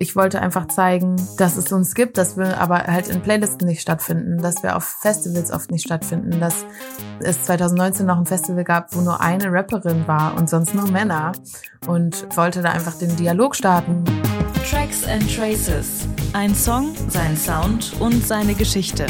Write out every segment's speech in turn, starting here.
Ich wollte einfach zeigen, dass es uns gibt, dass wir aber halt in Playlisten nicht stattfinden, dass wir auf Festivals oft nicht stattfinden, dass es 2019 noch ein Festival gab, wo nur eine Rapperin war und sonst nur Männer und wollte da einfach den Dialog starten. Tracks and Traces. Ein Song, sein Sound und seine Geschichte.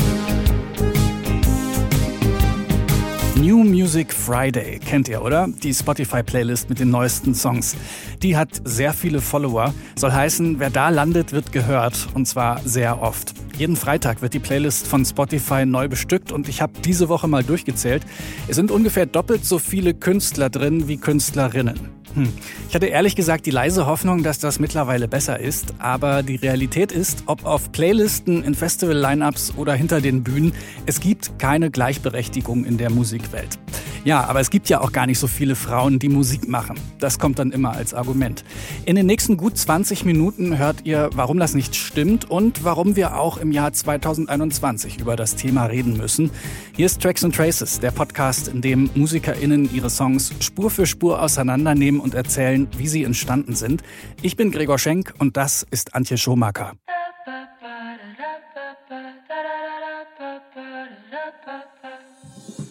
New Music Friday kennt ihr, oder? Die Spotify-Playlist mit den neuesten Songs. Die hat sehr viele Follower. Soll heißen, wer da landet, wird gehört. Und zwar sehr oft. Jeden Freitag wird die Playlist von Spotify neu bestückt und ich habe diese Woche mal durchgezählt. Es sind ungefähr doppelt so viele Künstler drin wie Künstlerinnen. Hm. Ich hatte ehrlich gesagt die leise Hoffnung, dass das mittlerweile besser ist, aber die Realität ist, ob auf Playlisten, in Festival-Lineups oder hinter den Bühnen, es gibt keine Gleichberechtigung in der Musikwelt. Ja, aber es gibt ja auch gar nicht so viele Frauen, die Musik machen. Das kommt dann immer als Argument. In den nächsten gut 20 Minuten hört ihr, warum das nicht stimmt und warum wir auch im Jahr 2021 über das Thema reden müssen. Hier ist Tracks and Traces, der Podcast, in dem MusikerInnen ihre Songs Spur für Spur auseinandernehmen und erzählen, wie sie entstanden sind. Ich bin Gregor Schenk und das ist Antje Schomaker.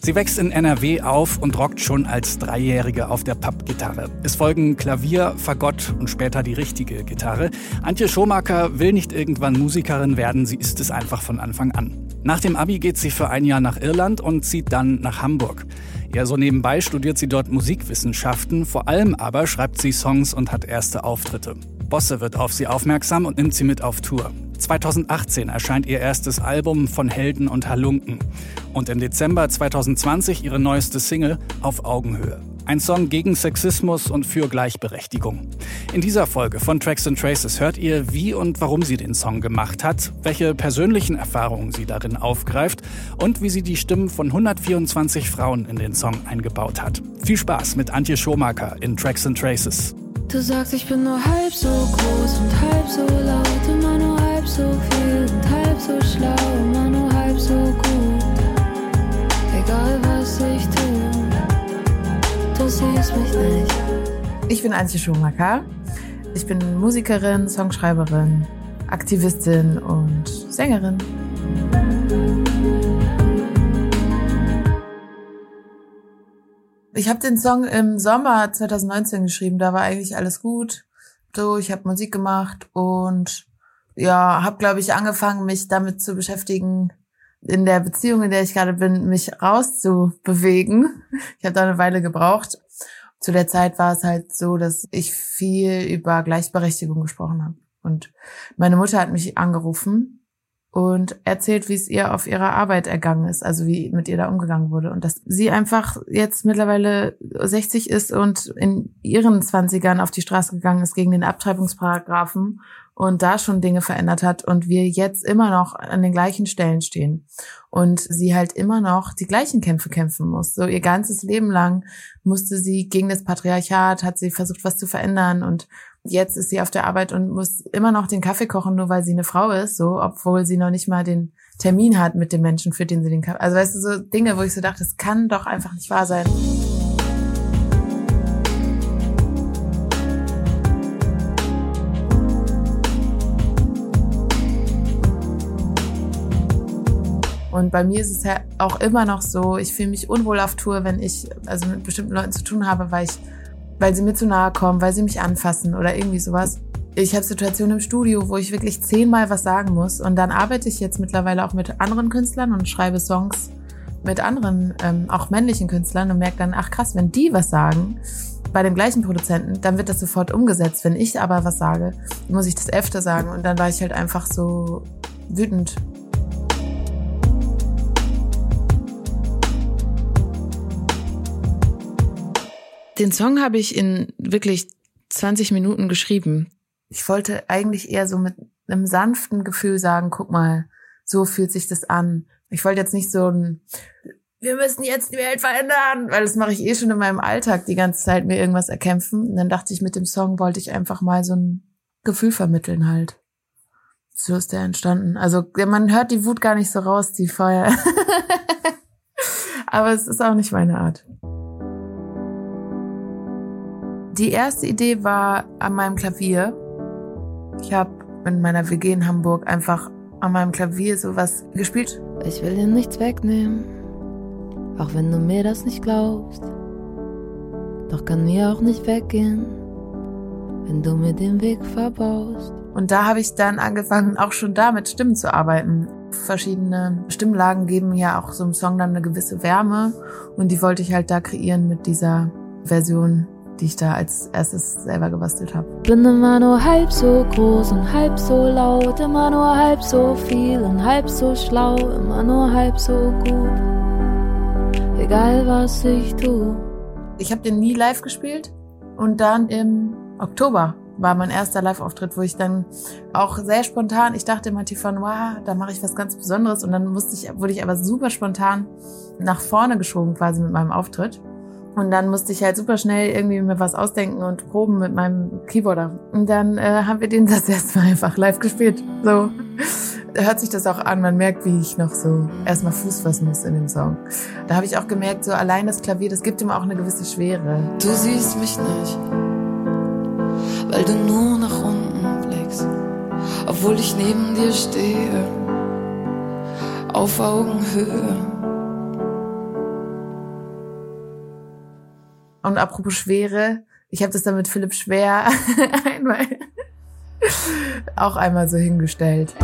Sie wächst in NRW auf und rockt schon als Dreijährige auf der Pappgitarre. Es folgen Klavier, Fagott und später die richtige Gitarre. Antje Schomaker will nicht irgendwann Musikerin werden, sie ist es einfach von Anfang an. Nach dem Abi geht sie für ein Jahr nach Irland und zieht dann nach Hamburg. Ja, so nebenbei studiert sie dort Musikwissenschaften, vor allem aber schreibt sie Songs und hat erste Auftritte. Bosse wird auf sie aufmerksam und nimmt sie mit auf Tour. 2018 erscheint ihr erstes Album von Helden und Halunken und im Dezember 2020 ihre neueste Single Auf Augenhöhe. Ein Song gegen Sexismus und für Gleichberechtigung. In dieser Folge von Tracks and Traces hört ihr, wie und warum sie den Song gemacht hat, welche persönlichen Erfahrungen sie darin aufgreift und wie sie die Stimmen von 124 Frauen in den Song eingebaut hat. Viel Spaß mit Antje Schomaker in Tracks and Traces. Du sagst, ich bin nur halb so groß und halb so laut, so viel und halb so schlau, immer nur halb so gut. Egal was ich tue, du siehst mich nicht. Ich bin Antje Schumacher. Ich bin Musikerin, Songschreiberin, Aktivistin und Sängerin. Ich habe den Song im Sommer 2019 geschrieben. Da war eigentlich alles gut. So, ich habe Musik gemacht und ja, habe glaube ich angefangen, mich damit zu beschäftigen, in der Beziehung, in der ich gerade bin, mich rauszubewegen. Ich habe da eine Weile gebraucht. Zu der Zeit war es halt so, dass ich viel über Gleichberechtigung gesprochen habe. Und meine Mutter hat mich angerufen und erzählt, wie es ihr auf ihrer Arbeit ergangen ist, also wie mit ihr da umgegangen wurde und dass sie einfach jetzt mittlerweile 60 ist und in ihren 20ern auf die Straße gegangen ist gegen den Abtreibungsparagraphen und da schon Dinge verändert hat und wir jetzt immer noch an den gleichen Stellen stehen und sie halt immer noch die gleichen Kämpfe kämpfen muss. So ihr ganzes Leben lang musste sie gegen das Patriarchat, hat sie versucht, was zu verändern und jetzt ist sie auf der Arbeit und muss immer noch den Kaffee kochen, nur weil sie eine Frau ist, so, obwohl sie noch nicht mal den Termin hat mit dem Menschen, für den sie den Kaffee. Also weißt du, so Dinge, wo ich so dachte, das kann doch einfach nicht wahr sein. Und bei mir ist es ja auch immer noch so, ich fühle mich unwohl auf Tour, wenn ich also mit bestimmten Leuten zu tun habe, weil ich weil sie mir zu nahe kommen, weil sie mich anfassen oder irgendwie sowas. Ich habe Situationen im Studio, wo ich wirklich zehnmal was sagen muss. Und dann arbeite ich jetzt mittlerweile auch mit anderen Künstlern und schreibe Songs mit anderen, ähm, auch männlichen Künstlern und merke dann, ach krass, wenn die was sagen, bei dem gleichen Produzenten, dann wird das sofort umgesetzt. Wenn ich aber was sage, muss ich das öfter sagen. Und dann war ich halt einfach so wütend Den Song habe ich in wirklich 20 Minuten geschrieben. Ich wollte eigentlich eher so mit einem sanften Gefühl sagen, guck mal, so fühlt sich das an. Ich wollte jetzt nicht so ein, wir müssen jetzt die Welt verändern, weil das mache ich eh schon in meinem Alltag die ganze Zeit, mir irgendwas erkämpfen. Und dann dachte ich, mit dem Song wollte ich einfach mal so ein Gefühl vermitteln halt. So ist der entstanden. Also man hört die Wut gar nicht so raus, die Feuer. Aber es ist auch nicht meine Art. Die erste Idee war an meinem Klavier. Ich habe in meiner WG in Hamburg einfach an meinem Klavier sowas gespielt. Ich will dir nichts wegnehmen, auch wenn du mir das nicht glaubst. Doch kann mir auch nicht weggehen, wenn du mir den Weg verbaust. Und da habe ich dann angefangen, auch schon da mit Stimmen zu arbeiten. Verschiedene Stimmlagen geben ja auch so einem Song dann eine gewisse Wärme. Und die wollte ich halt da kreieren mit dieser Version, die ich da als erstes selber gebastelt habe. Bin immer nur halb so groß und halb so laut, immer nur halb so viel und halb so schlau, immer nur halb so gut. Egal was ich tue. Ich habe den nie live gespielt und dann im Oktober war mein erster Live-Auftritt, wo ich dann auch sehr spontan, ich dachte immer Tiffany, wow, da mache ich was ganz Besonderes und dann musste ich, wurde ich aber super spontan nach vorne geschoben quasi mit meinem Auftritt. Und dann musste ich halt super schnell irgendwie mir was ausdenken und proben mit meinem Keyboarder. Und dann äh, haben wir den das erstmal einfach live gespielt. So hört sich das auch an. Man merkt, wie ich noch so erstmal Fuß fassen muss in dem Song. Da habe ich auch gemerkt, so allein das Klavier, das gibt ihm auch eine gewisse Schwere. Du siehst mich nicht, weil du nur nach unten blickst, obwohl ich neben dir stehe, auf Augenhöhe. Und apropos Schwere, ich habe das dann mit Philipp Schwer einmal auch einmal so hingestellt.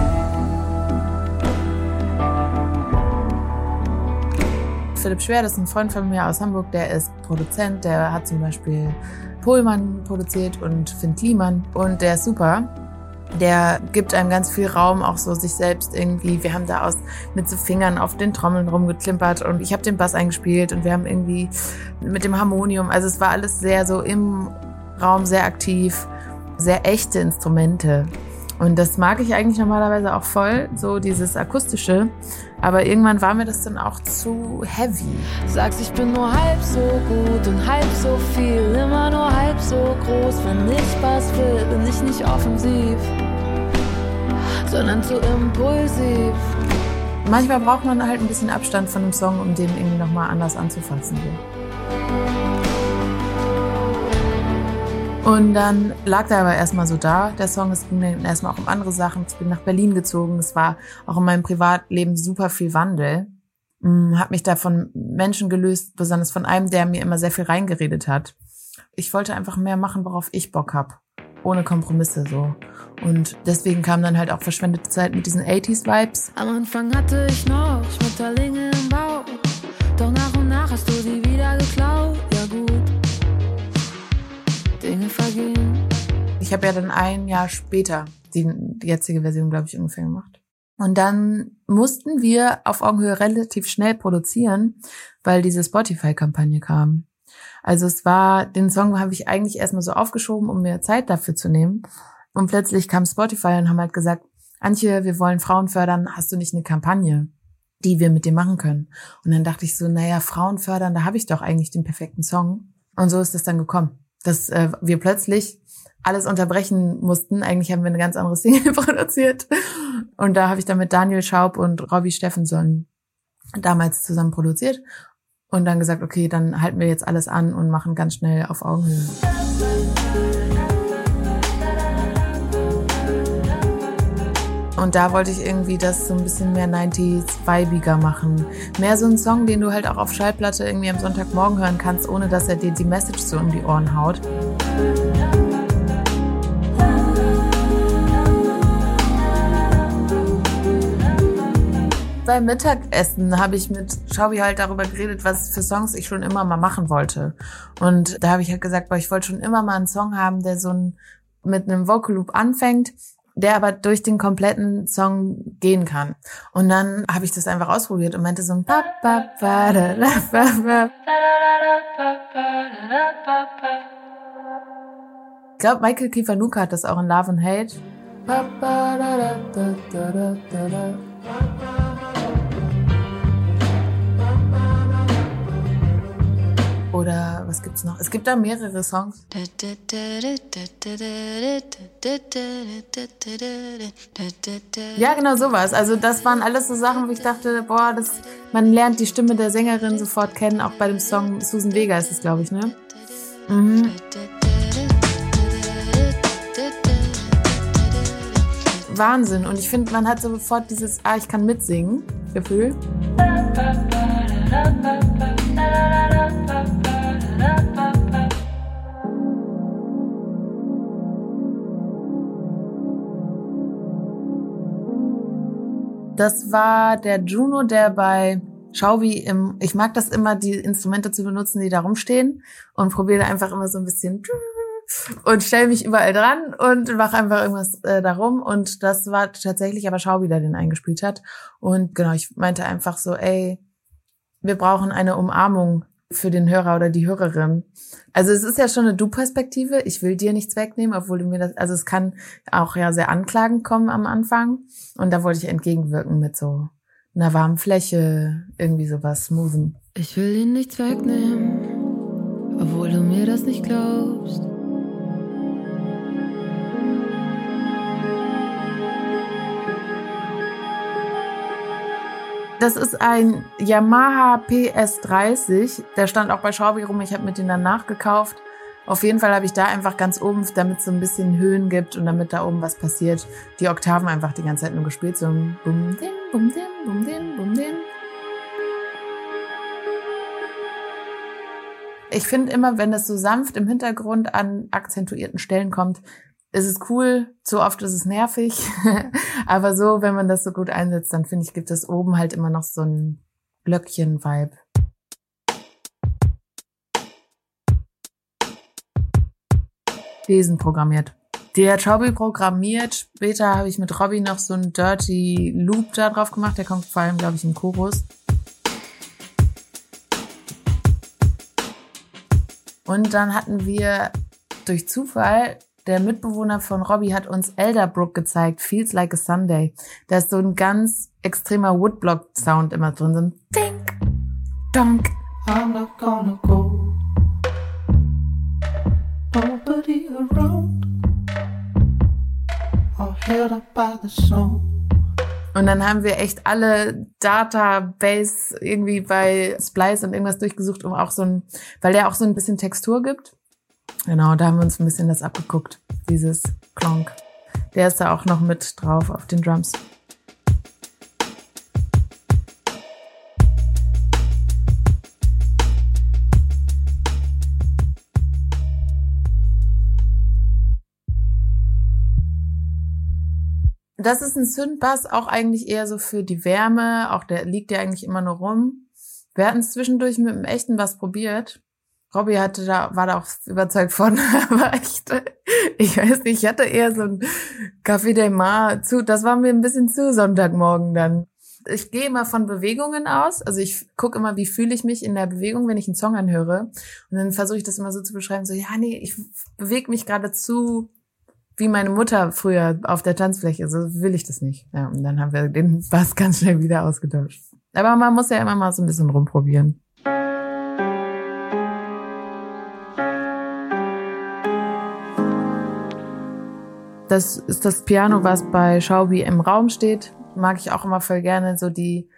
Philipp Schwer, das ist ein Freund von mir aus Hamburg, der ist Produzent, der hat zum Beispiel Pohlmann produziert und Finn Kliman und der ist super. Der gibt einem ganz viel Raum, auch so sich selbst irgendwie. Wir haben da aus mit so Fingern auf den Trommeln rumgeklimpert und ich habe den Bass eingespielt und wir haben irgendwie mit dem Harmonium, also es war alles sehr so im Raum sehr aktiv, sehr echte Instrumente. Und das mag ich eigentlich normalerweise auch voll, so dieses akustische. Aber irgendwann war mir das dann auch zu heavy. Sagst, ich bin nur halb so gut und halb so viel, immer nur halb so groß. Wenn ich was will, bin ich nicht offensiv, sondern zu impulsiv. Manchmal braucht man halt ein bisschen Abstand von einem Song, um den irgendwie nochmal anders anzufassen. Und dann lag der aber erstmal so da, der Song. Es ging dann erstmal auch um andere Sachen. Ich bin nach Berlin gezogen. Es war auch in meinem Privatleben super viel Wandel. Hm, hab mich da von Menschen gelöst, besonders von einem, der mir immer sehr viel reingeredet hat. Ich wollte einfach mehr machen, worauf ich Bock hab. Ohne Kompromisse so. Und deswegen kam dann halt auch verschwendete Zeit mit diesen 80s-Vibes. Am Anfang hatte ich noch Schmetterlinge im Bauch. Doch nach und nach hast du sie Ich habe ja dann ein Jahr später die, die jetzige Version, glaube ich, ungefähr gemacht. Und dann mussten wir auf Augenhöhe relativ schnell produzieren, weil diese Spotify-Kampagne kam. Also es war, den Song habe ich eigentlich erstmal so aufgeschoben, um mir Zeit dafür zu nehmen. Und plötzlich kam Spotify und haben halt gesagt, Antje, wir wollen Frauen fördern, hast du nicht eine Kampagne, die wir mit dir machen können? Und dann dachte ich so, naja, Frauen fördern, da habe ich doch eigentlich den perfekten Song. Und so ist es dann gekommen dass äh, wir plötzlich alles unterbrechen mussten. Eigentlich haben wir eine ganz andere Single produziert. Und da habe ich dann mit Daniel Schaub und Robbie Steffenson damals zusammen produziert. Und dann gesagt, okay, dann halten wir jetzt alles an und machen ganz schnell auf Augenhöhe. Und da wollte ich irgendwie das so ein bisschen mehr 90s vibiger machen. Mehr so ein Song, den du halt auch auf Schallplatte irgendwie am Sonntagmorgen hören kannst, ohne dass er dir die Message so um die Ohren haut. Beim Mittagessen habe ich mit Schaubi halt darüber geredet, was für Songs ich schon immer mal machen wollte. Und da habe ich halt gesagt, boah, ich wollte schon immer mal einen Song haben, der so ein, mit einem Vocal Loop anfängt der aber durch den kompletten Song gehen kann. Und dann habe ich das einfach ausprobiert und meinte so ein. Ich glaube, Michael Kiwanuka hat das auch in Love and Hate. Oder was gibt's noch? Es gibt da mehrere Songs. Ja, genau sowas. Also das waren alles so Sachen, wo ich dachte, boah, das, man lernt die Stimme der Sängerin sofort kennen. Auch bei dem Song Susan Vega ist es, glaube ich, ne? Mhm. Wahnsinn. Und ich finde, man hat sofort dieses, ah, ich kann mitsingen, Gefühl. Das war der Juno, der bei Schaubi im, ich mag das immer, die Instrumente zu benutzen, die da rumstehen und probiere einfach immer so ein bisschen und stelle mich überall dran und mache einfach irgendwas äh, darum. Und das war tatsächlich aber Schaubi, der den eingespielt hat. Und genau, ich meinte einfach so, ey, wir brauchen eine Umarmung für den Hörer oder die Hörerin. Also es ist ja schon eine Du-Perspektive. Ich will dir nichts wegnehmen, obwohl du mir das, also es kann auch ja sehr anklagend kommen am Anfang. Und da wollte ich entgegenwirken mit so einer warmen Fläche, irgendwie sowas smoothen. Ich will dir nichts wegnehmen, obwohl du mir das nicht glaubst. Das ist ein Yamaha PS30. Der stand auch bei Schaubi rum. Ich habe mit den dann nachgekauft. Auf jeden Fall habe ich da einfach ganz oben, damit es so ein bisschen Höhen gibt und damit da oben was passiert, die Oktaven einfach die ganze Zeit nur gespielt. So ein bum din, bum din, bum din, bum din. Ich finde immer, wenn es so sanft im Hintergrund an akzentuierten Stellen kommt, es ist cool, zu oft ist es nervig, aber so, wenn man das so gut einsetzt, dann finde ich, gibt es oben halt immer noch so ein Glöckchen-Vibe. Wesen programmiert. Der hat programmiert. Später habe ich mit Robbie noch so einen Dirty Loop da drauf gemacht. Der kommt vor allem, glaube ich, im Chorus. Und dann hatten wir durch Zufall der Mitbewohner von Robbie hat uns Elderbrook gezeigt, Feels Like a Sunday. Da ist so ein ganz extremer Woodblock-Sound immer drin. So ein Dink, Donk. I'm not gonna go. Nobody around. All held up by the snow. Und dann haben wir echt alle Database irgendwie bei Splice und irgendwas durchgesucht, um auch so ein, weil der auch so ein bisschen Textur gibt. Genau, da haben wir uns ein bisschen das abgeguckt, dieses Klonk. Der ist da auch noch mit drauf auf den Drums. Das ist ein Synthbass, auch eigentlich eher so für die Wärme. Auch der liegt ja eigentlich immer nur rum. Wir hatten es zwischendurch mit einem echten Bass probiert. Robbie hatte da, war da auch überzeugt von, aber ich, ich weiß nicht, ich hatte eher so ein Café del Mar zu, das war mir ein bisschen zu Sonntagmorgen dann. Ich gehe immer von Bewegungen aus, also ich gucke immer, wie fühle ich mich in der Bewegung, wenn ich einen Song anhöre. Und dann versuche ich das immer so zu beschreiben, so, ja, nee, ich bewege mich gerade zu, wie meine Mutter früher auf der Tanzfläche, so will ich das nicht. Ja, und dann haben wir den Bass ganz schnell wieder ausgetauscht. Aber man muss ja immer mal so ein bisschen rumprobieren. Das ist das Piano, was bei Schaubi im Raum steht. Mag ich auch immer voll gerne, so die,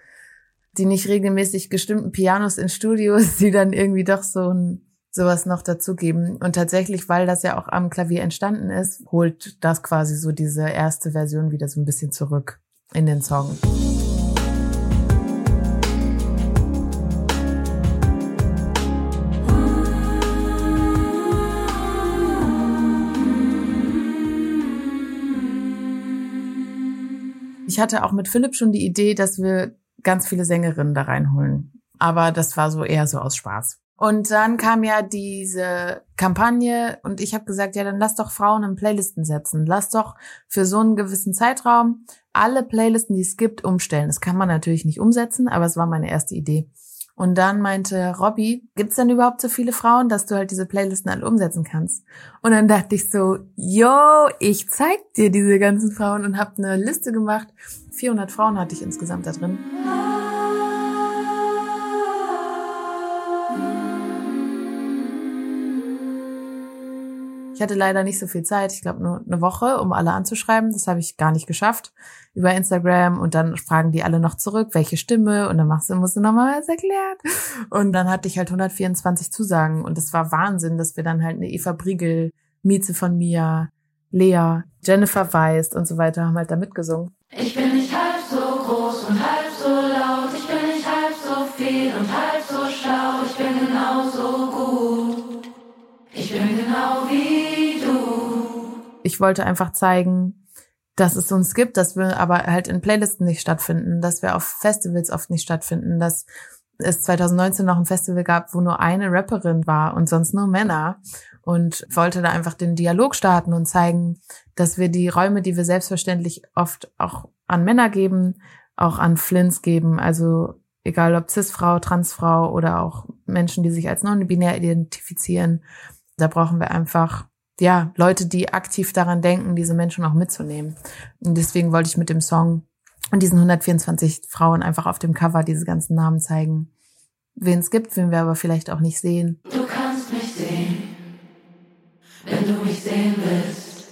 die nicht regelmäßig gestimmten Pianos in Studios, die dann irgendwie doch so ein, sowas noch dazugeben. Und tatsächlich, weil das ja auch am Klavier entstanden ist, holt das quasi so diese erste Version wieder so ein bisschen zurück in den Song. Ich hatte auch mit Philipp schon die Idee, dass wir ganz viele Sängerinnen da reinholen. Aber das war so eher so aus Spaß. Und dann kam ja diese Kampagne und ich habe gesagt, ja, dann lass doch Frauen in Playlisten setzen. Lass doch für so einen gewissen Zeitraum alle Playlisten, die es gibt, umstellen. Das kann man natürlich nicht umsetzen, aber es war meine erste Idee. Und dann meinte Robby, gibt's denn überhaupt so viele Frauen, dass du halt diese Playlisten alle umsetzen kannst? Und dann dachte ich so, yo, ich zeig dir diese ganzen Frauen und habe eine Liste gemacht. 400 Frauen hatte ich insgesamt da drin. Ich hatte leider nicht so viel Zeit, ich glaube nur eine Woche, um alle anzuschreiben. Das habe ich gar nicht geschafft über Instagram und dann fragen die alle noch zurück, welche Stimme und dann machst du, musst du nochmal was erklärt. Und dann hatte ich halt 124 Zusagen und es war Wahnsinn, dass wir dann halt eine Eva Briegel, Mieze von mir, Lea, Jennifer Weist und so weiter haben halt da mitgesungen. Ich bin nicht halb so groß und halb Ich wollte einfach zeigen, dass es uns gibt, dass wir aber halt in Playlisten nicht stattfinden, dass wir auf Festivals oft nicht stattfinden, dass es 2019 noch ein Festival gab, wo nur eine Rapperin war und sonst nur Männer und wollte da einfach den Dialog starten und zeigen, dass wir die Räume, die wir selbstverständlich oft auch an Männer geben, auch an Flins geben. Also egal ob Cis-Frau, Transfrau oder auch Menschen, die sich als non-binär identifizieren, da brauchen wir einfach ja Leute, die aktiv daran denken, diese Menschen auch mitzunehmen. Und deswegen wollte ich mit dem Song und diesen 124 Frauen einfach auf dem Cover diese ganzen Namen zeigen. Wen es gibt, wen wir aber vielleicht auch nicht sehen. Du kannst mich sehen wenn du mich sehen willst,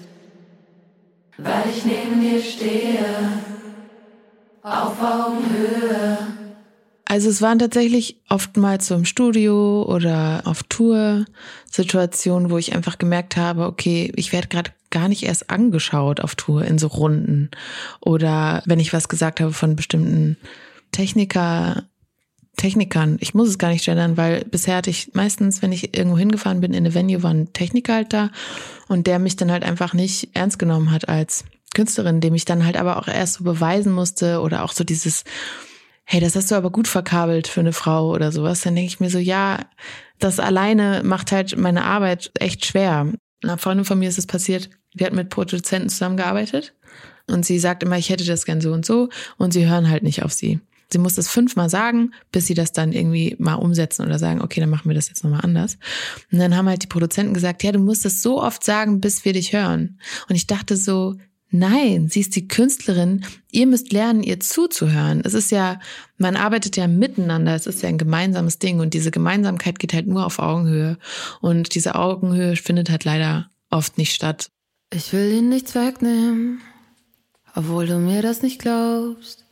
weil ich neben dir stehe, auf Augenhöhe. Also es waren tatsächlich oftmals so im Studio oder auf Tour Situationen, wo ich einfach gemerkt habe, okay, ich werde gerade gar nicht erst angeschaut auf Tour in so Runden oder wenn ich was gesagt habe von bestimmten Techniker Technikern. Ich muss es gar nicht gendern, weil bisher hatte ich meistens, wenn ich irgendwo hingefahren bin in eine Venue, war ein Techniker halt da und der mich dann halt einfach nicht ernst genommen hat als Künstlerin, dem ich dann halt aber auch erst so beweisen musste oder auch so dieses, hey, das hast du aber gut verkabelt für eine Frau oder sowas. Dann denke ich mir so, ja, das alleine macht halt meine Arbeit echt schwer. Eine Freundin von mir ist es passiert, die hat mit Produzenten zusammengearbeitet und sie sagt immer, ich hätte das gern so und so und sie hören halt nicht auf sie. Sie muss das fünfmal sagen, bis sie das dann irgendwie mal umsetzen oder sagen, okay, dann machen wir das jetzt nochmal anders. Und dann haben halt die Produzenten gesagt, ja, du musst das so oft sagen, bis wir dich hören. Und ich dachte so, Nein, sie ist die Künstlerin. Ihr müsst lernen, ihr zuzuhören. Es ist ja, man arbeitet ja miteinander. Es ist ja ein gemeinsames Ding und diese Gemeinsamkeit geht halt nur auf Augenhöhe. Und diese Augenhöhe findet halt leider oft nicht statt. Ich will ihnen nichts wegnehmen, obwohl du mir das nicht glaubst.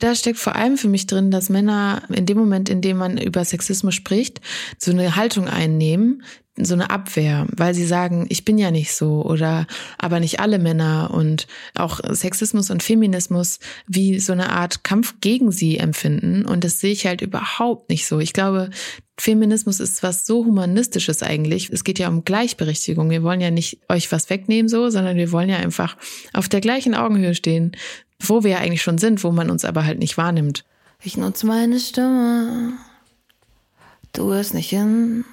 Da steckt vor allem für mich drin, dass Männer in dem Moment, in dem man über Sexismus spricht, so eine Haltung einnehmen, so eine Abwehr, weil sie sagen, ich bin ja nicht so oder aber nicht alle Männer und auch Sexismus und Feminismus wie so eine Art Kampf gegen sie empfinden und das sehe ich halt überhaupt nicht so. Ich glaube, Feminismus ist was so humanistisches eigentlich. Es geht ja um Gleichberechtigung. Wir wollen ja nicht euch was wegnehmen so, sondern wir wollen ja einfach auf der gleichen Augenhöhe stehen wo wir ja eigentlich schon sind, wo man uns aber halt nicht wahrnimmt. Ich nutze meine Stimme, du hörst nicht hin.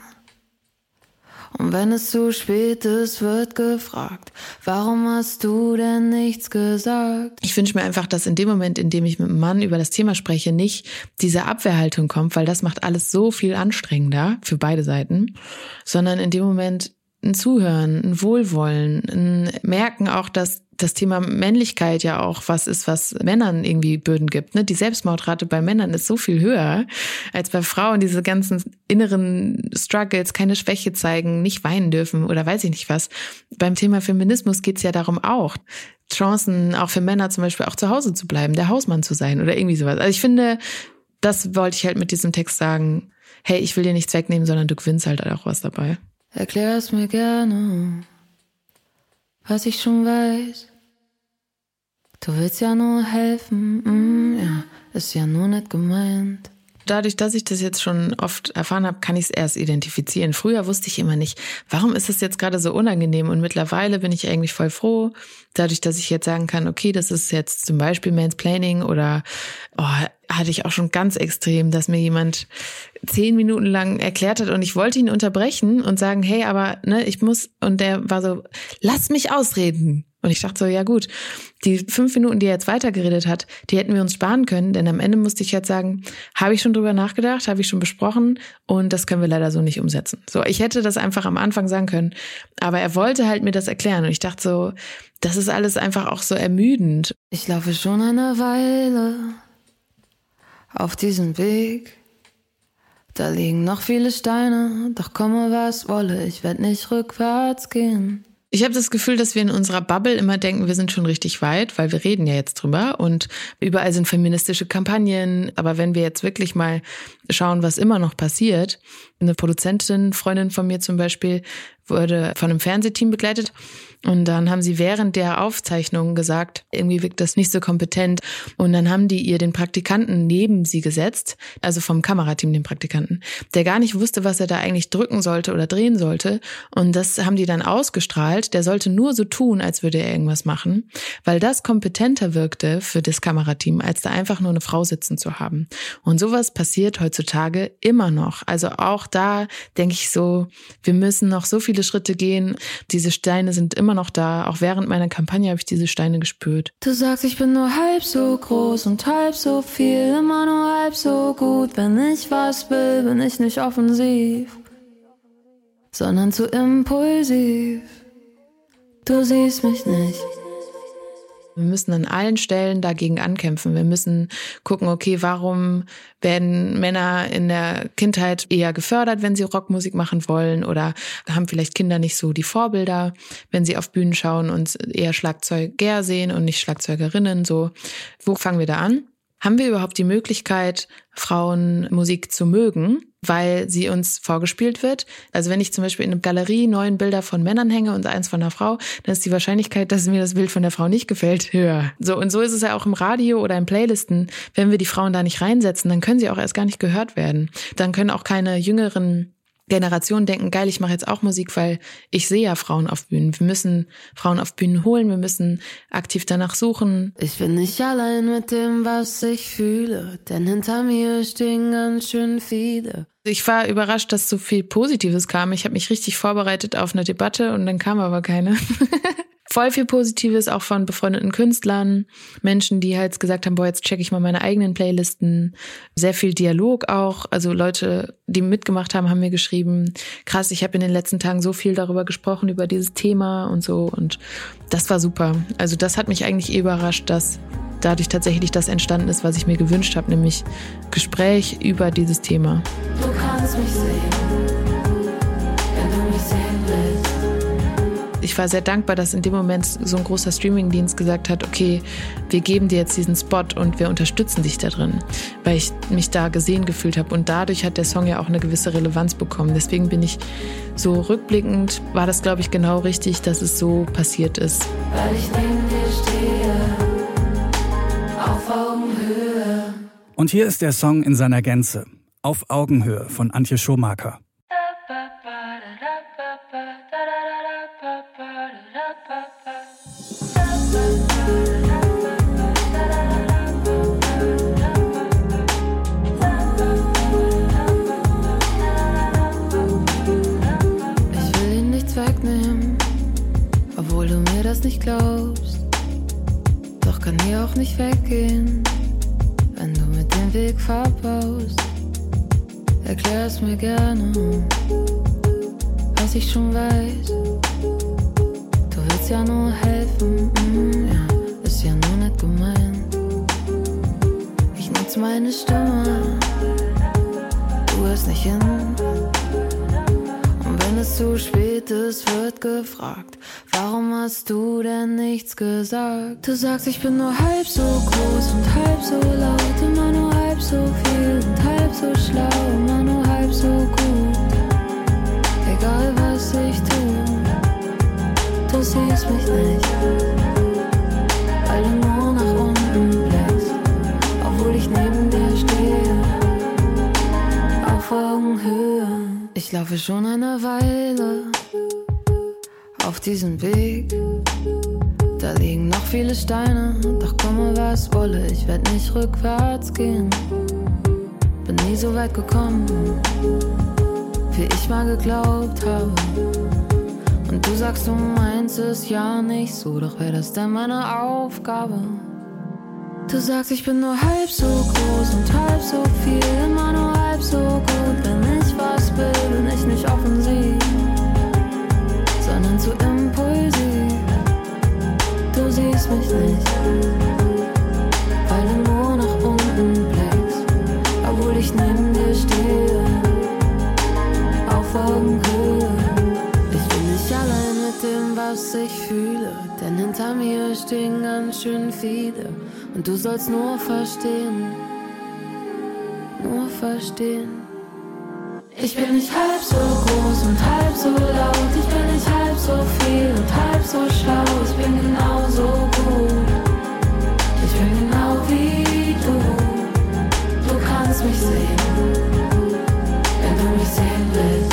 Und wenn es zu spät ist, wird gefragt, warum hast du denn nichts gesagt? Ich wünsche mir einfach, dass in dem Moment, in dem ich mit einem Mann über das Thema spreche, nicht diese Abwehrhaltung kommt, weil das macht alles so viel anstrengender für beide Seiten, sondern in dem Moment ein Zuhören, ein Wohlwollen, ein Merken auch, dass das Thema Männlichkeit ja auch was ist, was Männern irgendwie Bürden gibt. Ne? Die Selbstmordrate bei Männern ist so viel höher als bei Frauen. Diese ganzen inneren Struggles, keine Schwäche zeigen, nicht weinen dürfen oder weiß ich nicht was. Beim Thema Feminismus geht's ja darum auch, Chancen auch für Männer zum Beispiel auch zu Hause zu bleiben, der Hausmann zu sein oder irgendwie sowas. Also ich finde, das wollte ich halt mit diesem Text sagen. Hey, ich will dir nichts wegnehmen, sondern du gewinnst halt auch was dabei. Erklär's mir gerne was ich schon weiß. Du willst ja nur helfen, mm, ja, ist ja nur nicht gemeint. Dadurch, dass ich das jetzt schon oft erfahren habe, kann ich es erst identifizieren. Früher wusste ich immer nicht, warum ist es jetzt gerade so unangenehm? Und mittlerweile bin ich eigentlich voll froh, dadurch, dass ich jetzt sagen kann, okay, das ist jetzt zum Beispiel Mansplaining oder oh, hatte ich auch schon ganz extrem, dass mir jemand zehn Minuten lang erklärt hat und ich wollte ihn unterbrechen und sagen, hey, aber ne, ich muss, und der war so, lass mich ausreden. Und ich dachte so, ja gut, die fünf Minuten, die er jetzt weitergeredet hat, die hätten wir uns sparen können, denn am Ende musste ich jetzt sagen, habe ich schon drüber nachgedacht, habe ich schon besprochen und das können wir leider so nicht umsetzen. So, ich hätte das einfach am Anfang sagen können, aber er wollte halt mir das erklären und ich dachte so, das ist alles einfach auch so ermüdend. Ich laufe schon eine Weile auf diesem Weg. Da liegen noch viele Steine, doch komme was wolle, ich werd nicht rückwärts gehen. Ich habe das Gefühl, dass wir in unserer Bubble immer denken, wir sind schon richtig weit, weil wir reden ja jetzt drüber und überall sind feministische Kampagnen. Aber wenn wir jetzt wirklich mal schauen, was immer noch passiert, eine Produzentin, Freundin von mir zum Beispiel, wurde von einem Fernsehteam begleitet. Und dann haben sie während der Aufzeichnung gesagt, irgendwie wirkt das nicht so kompetent. Und dann haben die ihr den Praktikanten neben sie gesetzt, also vom Kamerateam den Praktikanten, der gar nicht wusste, was er da eigentlich drücken sollte oder drehen sollte. Und das haben die dann ausgestrahlt. Der sollte nur so tun, als würde er irgendwas machen, weil das kompetenter wirkte für das Kamerateam, als da einfach nur eine Frau sitzen zu haben. Und sowas passiert heutzutage immer noch. Also auch da denke ich so, wir müssen noch so viele Schritte gehen. Diese Steine sind immer noch da. Auch während meiner Kampagne habe ich diese Steine gespürt. Du sagst, ich bin nur halb so groß und halb so viel, immer nur halb so gut. Wenn ich was will, bin ich nicht offensiv, sondern zu impulsiv. Du siehst mich nicht. Wir müssen an allen Stellen dagegen ankämpfen. Wir müssen gucken, okay, warum werden Männer in der Kindheit eher gefördert, wenn sie Rockmusik machen wollen oder haben vielleicht Kinder nicht so die Vorbilder, wenn sie auf Bühnen schauen und eher Schlagzeuger sehen und nicht Schlagzeugerinnen. So, wo fangen wir da an? Haben wir überhaupt die Möglichkeit, Frauenmusik zu mögen, weil sie uns vorgespielt wird? Also wenn ich zum Beispiel in einer Galerie neun Bilder von Männern hänge und eins von einer Frau, dann ist die Wahrscheinlichkeit, dass mir das Bild von der Frau nicht gefällt, höher. So und so ist es ja auch im Radio oder in Playlisten. Wenn wir die Frauen da nicht reinsetzen, dann können sie auch erst gar nicht gehört werden. Dann können auch keine jüngeren Generationen denken, geil, ich mache jetzt auch Musik, weil ich sehe ja Frauen auf Bühnen. Wir müssen Frauen auf Bühnen holen, wir müssen aktiv danach suchen. Ich bin nicht allein mit dem, was ich fühle, denn hinter mir stehen ganz schön viele. Ich war überrascht, dass so viel Positives kam. Ich habe mich richtig vorbereitet auf eine Debatte und dann kam aber keine. voll viel Positives auch von befreundeten Künstlern, Menschen, die halt gesagt haben, boah, jetzt check ich mal meine eigenen Playlisten. Sehr viel Dialog auch. Also Leute, die mitgemacht haben, haben mir geschrieben, krass, ich habe in den letzten Tagen so viel darüber gesprochen, über dieses Thema und so. Und das war super. Also das hat mich eigentlich eh überrascht, dass dadurch tatsächlich das entstanden ist, was ich mir gewünscht habe, nämlich Gespräch über dieses Thema. Du kannst mich sehen. ich war sehr dankbar, dass in dem Moment so ein großer Streamingdienst gesagt hat, okay, wir geben dir jetzt diesen Spot und wir unterstützen dich da drin, weil ich mich da gesehen gefühlt habe. Und dadurch hat der Song ja auch eine gewisse Relevanz bekommen. Deswegen bin ich so rückblickend, war das, glaube ich, genau richtig, dass es so passiert ist. Weil ich neben dir stehe, Und hier ist der Song in seiner Gänze. Auf Augenhöhe von Antje Schomaker. Gesagt? Du sagst, ich bin nur halb so groß und halb so laut, immer nur halb so viel und halb so schlau, immer nur halb so gut. Egal was ich tue, du siehst mich nicht, weil du nur nach unten blickst, obwohl ich neben dir stehe, auf Augenhöhe. Ich laufe schon eine Weile auf diesem Weg. Da liegen noch viele Steine, doch komme was wolle, ich werd nicht rückwärts gehen. Bin nie so weit gekommen, wie ich mal geglaubt habe. Und du sagst, du meinst es ja nicht so, doch wär das denn meine Aufgabe? Du sagst, ich bin nur halb so groß und halb so viel, immer nur halb so gut. Wenn ich und du sollst nur verstehen, nur verstehen. Ich bin nicht halb so groß und halb so laut. Ich bin nicht halb so viel und halb so schlau. Ich bin genauso gut. Ich bin genau wie du. Du kannst mich sehen, wenn du mich sehen willst.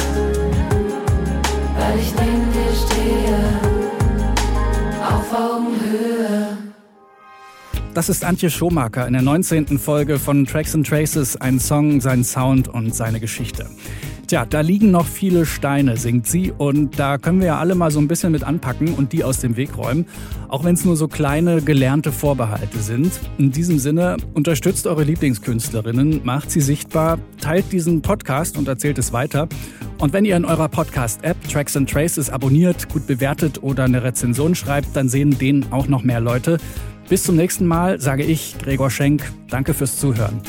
Das ist Antje Schomaker in der 19. Folge von Tracks and Traces, ein Song, sein Sound und seine Geschichte. Tja, da liegen noch viele Steine, singt sie, und da können wir ja alle mal so ein bisschen mit anpacken und die aus dem Weg räumen, auch wenn es nur so kleine gelernte Vorbehalte sind. In diesem Sinne, unterstützt eure Lieblingskünstlerinnen, macht sie sichtbar, teilt diesen Podcast und erzählt es weiter. Und wenn ihr in eurer Podcast-App Tracks and Traces abonniert, gut bewertet oder eine Rezension schreibt, dann sehen den auch noch mehr Leute. Bis zum nächsten Mal sage ich, Gregor Schenk, danke fürs Zuhören.